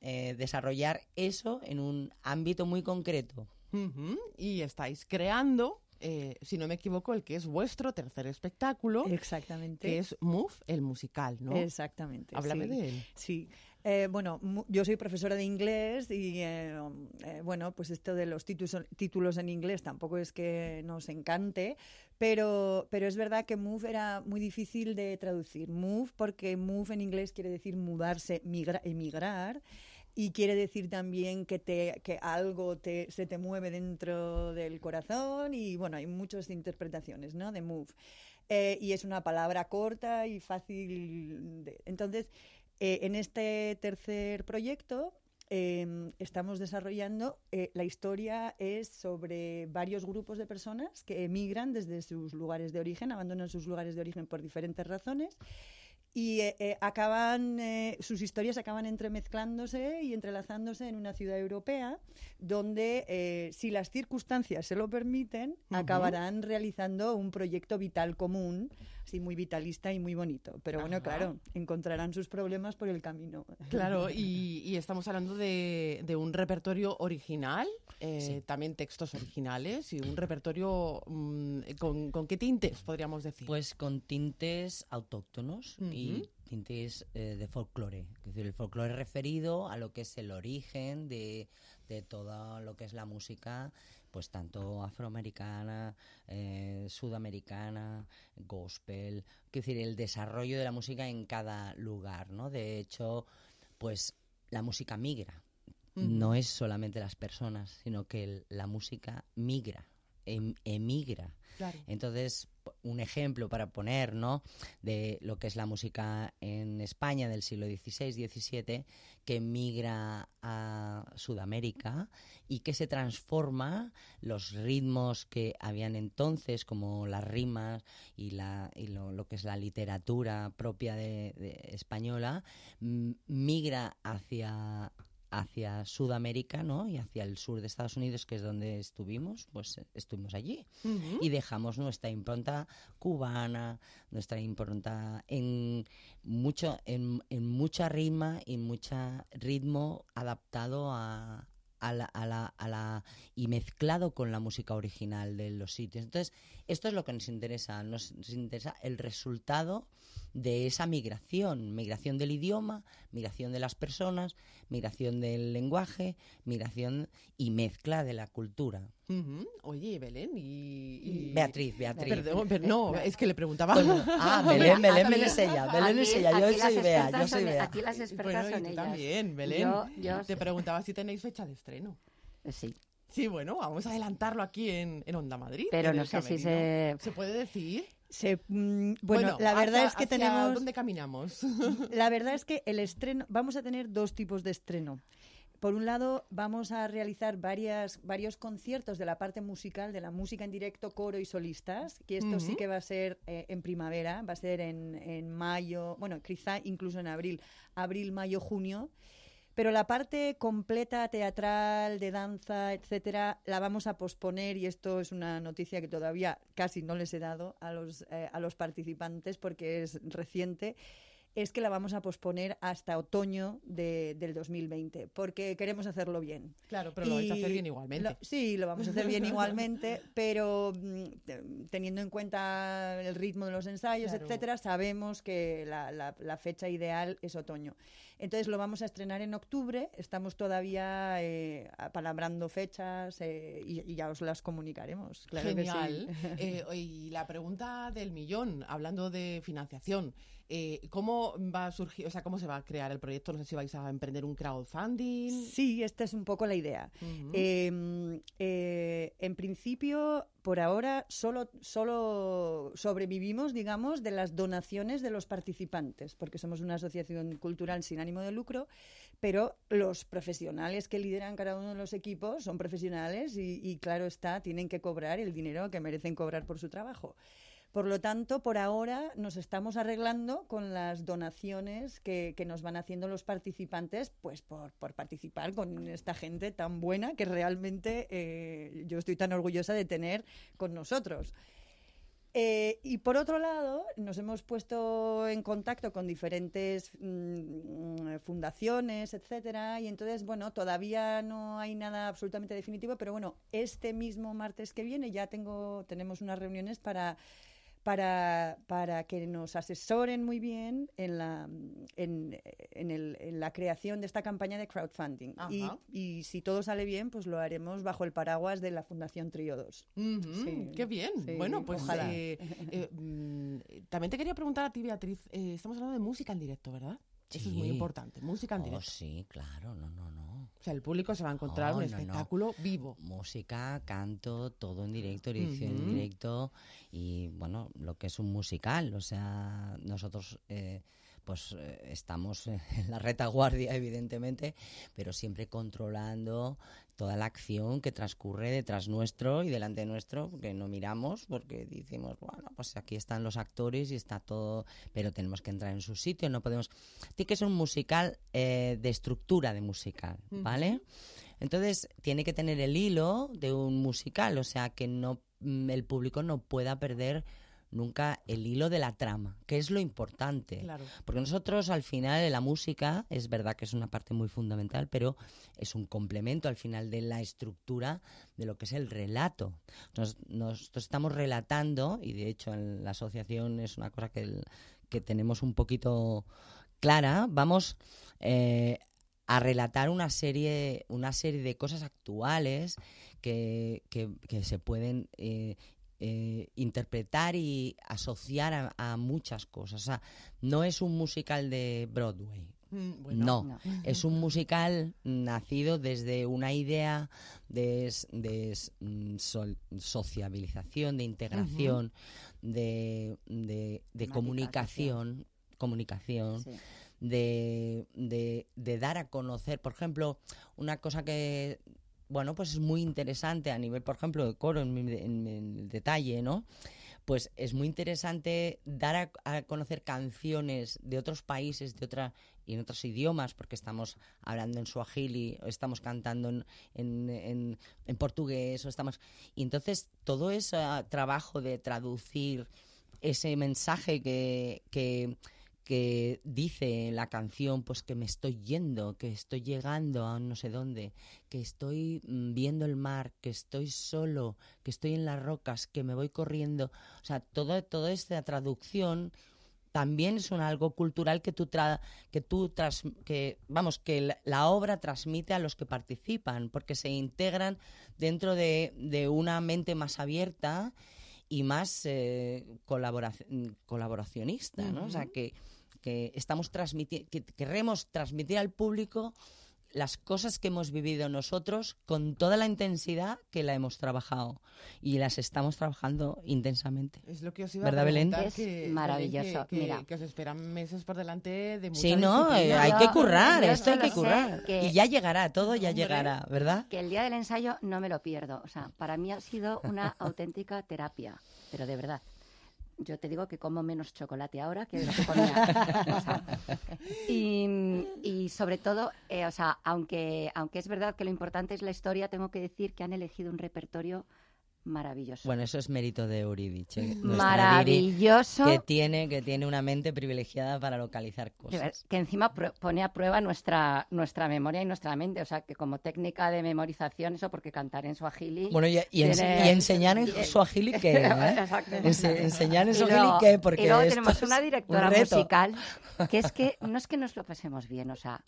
eh, desarrollar eso en un ámbito muy concreto. Y estáis creando, eh, si no me equivoco, el que es vuestro tercer espectáculo. Exactamente. Que es Move, el musical, ¿no? Exactamente. Háblame sí. de él. Sí. Eh, bueno, yo soy profesora de inglés y, eh, eh, bueno, pues esto de los títulos, en inglés tampoco es que nos encante, pero, pero es verdad que move era muy difícil de traducir. Move, porque move en inglés quiere decir mudarse, migra- emigrar. Y quiere decir también que, te, que algo te, se te mueve dentro del corazón y bueno, hay muchas interpretaciones ¿no? de move. Y es una palabra corta y fácil. de- entonces, eh, en este tercer proyecto eh, estamos desarrollando, eh, la historia es sobre varios grupos de personas que emigran desde sus lugares de origen, abandonan sus lugares de origen por diferentes razones y eh, acaban sus historias acaban entremezclándose y entrelazándose en una ciudad europea donde si las circunstancias se lo permiten acabarán realizando un proyecto vital común sí, muy vitalista y muy bonito. Pero bueno, Ajá. claro, encontrarán sus problemas por el camino. Claro, y, y estamos hablando de, de un repertorio original, eh, también textos originales y un repertorio mm, con, con qué tintes, podríamos decir. Pues con tintes autóctonos y tintes eh, de folclore. Es decir, el folclore referido a lo que es el origen de, de todo lo que es la música, pues tanto afroamericana, eh, sudamericana, gospel. Es decir, el desarrollo de la música en cada lugar, ¿no? De hecho, pues la música migra. No es solamente las personas, sino que el- la música migra, em- emigra. Claro. Entonces, un ejemplo para poner, ¿no? De lo que es la música en España del siglo XVI, XVII, que migra a Sudamérica y que se transforma los ritmos que habían entonces, como las rimas y, la, y lo, que es la literatura propia de, de española, migra hacia hacia Sudamérica, ¿no? Y hacia el sur de Estados Unidos, que es donde estuvimos, pues estuvimos allí y dejamos nuestra impronta cubana, nuestra impronta en mucho, en, en mucha rima y mucha ritmo adaptado a, a la, a la- a la- y mezclado con la música original de los sitios. Entonces, esto es lo que nos interesa, nos, nos interesa el resultado de esa migración, migración del idioma, migración de las personas, migración del lenguaje, migración y mezcla de la cultura. Oye, Belén y, y- Beatriz, Beatriz. Perdón, pero no, es que le preguntaba. Bueno, ah, Belén, Belén, Belén es ella, Belén es ella, yo aquí las soy Bea, yo soy Bea. Aquí las expertas Bueno, son ellas. también, Belén. Yo, yo Te preguntaba si tenéis fecha de estreno. sí. Sí, bueno, vamos a adelantarlo aquí en, en Onda Madrid. Pero en no sé si se- ¿Se puede decir? Se, mm, bueno, la verdad hacia- es que tenemos... ¿Dónde caminamos? La verdad es que el estreno, vamos a tener dos tipos de estreno. Por un lado, vamos a realizar varias, varios conciertos de la parte musical, de la música en directo, coro y solistas, que esto sí que va a ser eh, en primavera, va a ser en, en mayo, bueno, quizá incluso en abril, abril, mayo, junio. Pero la parte completa teatral, de danza, etcétera, la vamos a posponer y esto es una noticia que todavía casi no les he dado a los, eh, a los participantes porque es reciente es que la vamos a posponer hasta otoño de- del 2020, porque queremos hacerlo bien. Claro, pero lo vais a hacer bien igualmente. lo- sí, lo vamos a hacer bien igualmente, pero mm, te- teniendo en cuenta el ritmo de los ensayos, Claro. etcétera, sabemos que la, la- la fecha ideal es otoño. Entonces lo vamos a estrenar en octubre, estamos todavía eh, apalabrando fechas eh, y, y ya os las comunicaremos. Claro que sí. Genial. Eh, y la pregunta del millón, hablando de financiación, eh, ¿cómo va a surgir, o sea, cómo se va a crear el proyecto? No sé si vais a emprender un crowdfunding. Sí, esta es un poco la idea. Ujú. Eh, eh, en principio, por ahora, solo, solo sobrevivimos, digamos, de las donaciones de los participantes, porque somos una asociación cultural sin ánimo de lucro, pero los profesionales que lideran cada uno de los equipos son profesionales y, y claro está, tienen que cobrar el dinero que merecen cobrar por su trabajo. Por lo tanto, por ahora nos estamos arreglando con las donaciones que, nos van haciendo los participantes, pues por, por participar con esta gente tan buena que realmente eh, yo estoy tan orgullosa de tener con nosotros. Eh, y por otro lado, nos hemos puesto en contacto con diferentes mm, fundaciones, etcétera, y entonces, bueno, todavía no hay nada absolutamente definitivo, pero bueno, este mismo martes que viene ya tengo, tenemos unas reuniones para para, para que nos asesoren muy bien en la, en, en el- en la creación de esta campaña de crowdfunding. Y, y si todo sale bien, pues lo haremos bajo el paraguas de la Fundación Trío 2. Ujú, Sí, qué bien. sí, bueno, pues ojalá. eh, eh, mm, también te quería preguntar a ti, Beatriz. eh, estamos hablando de música en directo, ¿verdad? Eso es muy importante. Música en Oh, directo. sí, claro, no, no, no. O sea, el público se va a encontrar No, un no, no. espectáculo vivo. Música, canto, todo en directo, edición en directo y bueno, lo que es un musical, o sea, nosotros eh, pues eh, estamos en la retaguardia evidentemente, pero siempre controlando toda la acción que transcurre detrás nuestro y delante nuestro, que no miramos porque decimos, bueno, pues aquí están los actores y está todo, pero tenemos que entrar en su sitio, no podemos... Tiene que ser un musical eh, de estructura de musical, ¿vale? Entonces, tiene que tener el hilo de un musical, o sea, que no mm, el público no pueda perder nunca el hilo de la trama, que es lo importante. Claro. Porque nosotros al final de la música, es verdad que es una parte muy fundamental, pero es un complemento al final de la estructura de lo que es el relato. Nos, nosotros estamos relatando, y de hecho en la asociación es una cosa que, el- que tenemos un poquito clara, vamos eh, a relatar una serie, una serie de cosas actuales que, que- que se pueden eh, eh, interpretar y asociar a, a muchas cosas. O sea, no es un musical de Broadway. Mm, bueno. no, No. es un musical nacido desde una idea de, mm, sociabilización, de integración, de, de- de Temática comunicación, comunicación, Sí. de, de- de dar a conocer, por ejemplo, una cosa que, bueno, pues es muy interesante a nivel, por ejemplo, de coro, en, detalle, ¿no? Pues es muy interesante dar a, conocer canciones de otros países, de otra y en otros idiomas, porque estamos hablando en suajili, o estamos cantando en, en, en- portugués, o estamos... Y entonces todo ese trabajo de traducir ese mensaje que, que, que dice la canción, pues que me estoy yendo, que estoy llegando a no sé dónde, que estoy mm, viendo el mar, que estoy solo, que estoy en las rocas, que me voy corriendo. O sea, todo, toda esta traducción también es un algo cultural que tú tra- que tú tras, que vamos que la, la obra transmite a los que participan porque se integran dentro de, de una mente más abierta y más eh, colaboraci- colaboracionista, ¿no? O sea que que estamos transmitiendo que queremos transmitir al público las cosas que hemos vivido nosotros con toda la intensidad que la hemos trabajado y las estamos trabajando intensamente. Es lo que os iba ¿Verdad, a Belén? Es que, maravilloso, Que, que- mira. que os esperan meses por delante de mucha Sí, no, eh, disciplina. hay que currar, yo esto hay que currar. que- Y ya llegará, todo ya Hombre. llegará, ¿verdad? Que el día del ensayo no me lo pierdo. O sea, para mí ha sido una auténtica terapia, pero de verdad. Yo te digo que como menos chocolate ahora que lo que comía. O sea, y, y sobre todo, eh, o sea, aunque, aunque es verdad que lo importante es la historia, tengo que decir que han elegido un repertorio maravilloso. Bueno, eso es mérito de Euridice, Maravilloso. Liri, que tiene que tiene una mente privilegiada para localizar cosas. que encima pone a prueba nuestra, nuestra memoria y nuestra mente. O sea, que como técnica de memorización, eso porque cantar en suajili... Bueno, y, y ens- tiene- y enseñar en suajili qué, ¿eh? Exacto. Ense- enseñar en suajili qué, porque y luego tenemos una un directora musical que es que no es que nos lo pasemos bien, o sea,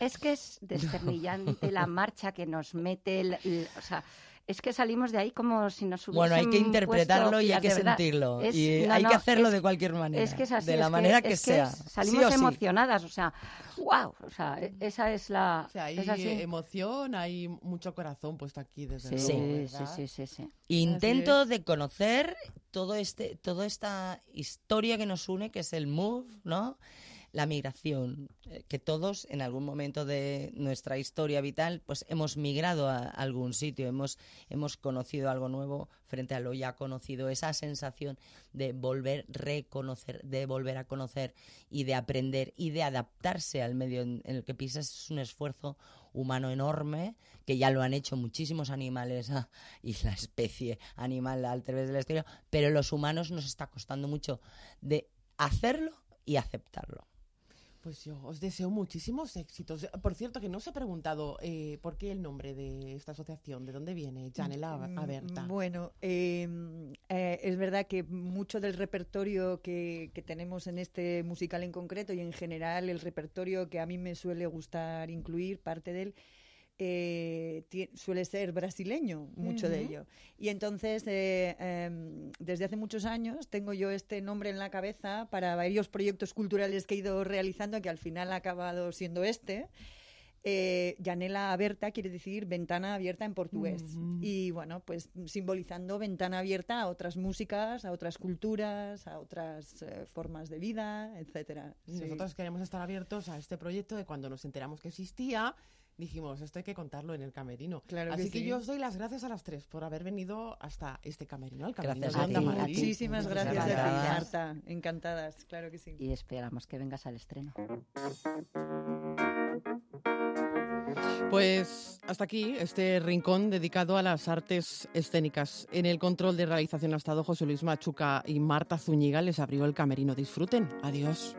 es que es desternillante la marcha que nos mete, el- el- o sea, es que salimos de ahí como si nos hubiesen Bueno, hay que interpretarlo puesto y hay que sentirlo. Es- y no, hay no, que hacerlo es- de cualquier manera. Es que es así, de la es manera que, es sea. salimos sí o sí. emocionadas, o sea, wow, o sea, e- esa es la... O sea, hay es así. emoción, hay mucho corazón puesto aquí desde Sí, luego, sí, sí, sí, sí. Intento de conocer todo este, toda esta historia que nos une, que es el move, ¿no? La migración, eh, que todos en algún momento de nuestra historia vital, pues hemos migrado a algún sitio, hemos, hemos conocido algo nuevo frente a lo ya conocido, esa sensación de volver reconocer, de volver a conocer y de aprender y de adaptarse al medio en, el que pisas es un esfuerzo humano enorme que ya lo han hecho muchísimos animales ah, y la especie animal al través de la historia, pero los humanos nos está costando mucho de hacerlo y aceptarlo. Pues yo os deseo muchísimos éxitos. Por cierto, que no os he preguntado eh, por qué el nombre de esta asociación, de dónde viene, Janela Mm, Aberta. Bueno, eh, eh, es verdad que mucho del repertorio que, que tenemos en este musical en concreto y en general el repertorio que a mí me suele gustar incluir, parte de él, eh, suele ser brasileño, mucho de Ujú. ello. Y entonces, eh, em, desde hace muchos años, tengo yo este nombre en la cabeza para varios proyectos culturales que he ido realizando, que al final ha acabado siendo este. Eh, Janela Aberta quiere decir ventana abierta en portugués. Ujú. Y bueno, pues simbolizando ventana abierta a otras músicas, a otras culturas, a otras eh, formas de vida, etcétera. Sí. Nosotros queremos estar abiertos a este proyecto de cuando nos enteramos que existía. Dijimos, esto hay que contarlo en el camerino. Claro que Así que, sí. yo os doy las gracias a las tres por haber venido hasta este camerino, al camerino Gracias de Onda. Muchísimas Muchas gracias a ti, gracias. Marta. Encantadas, claro que sí. Y esperamos que vengas al estreno. Pues Hasta aquí este rincón dedicado a las artes escénicas. En el control de realización ha estado José Luis Machuca y Marta Zúñiga. Les abrió el camerino. Disfruten. Adiós.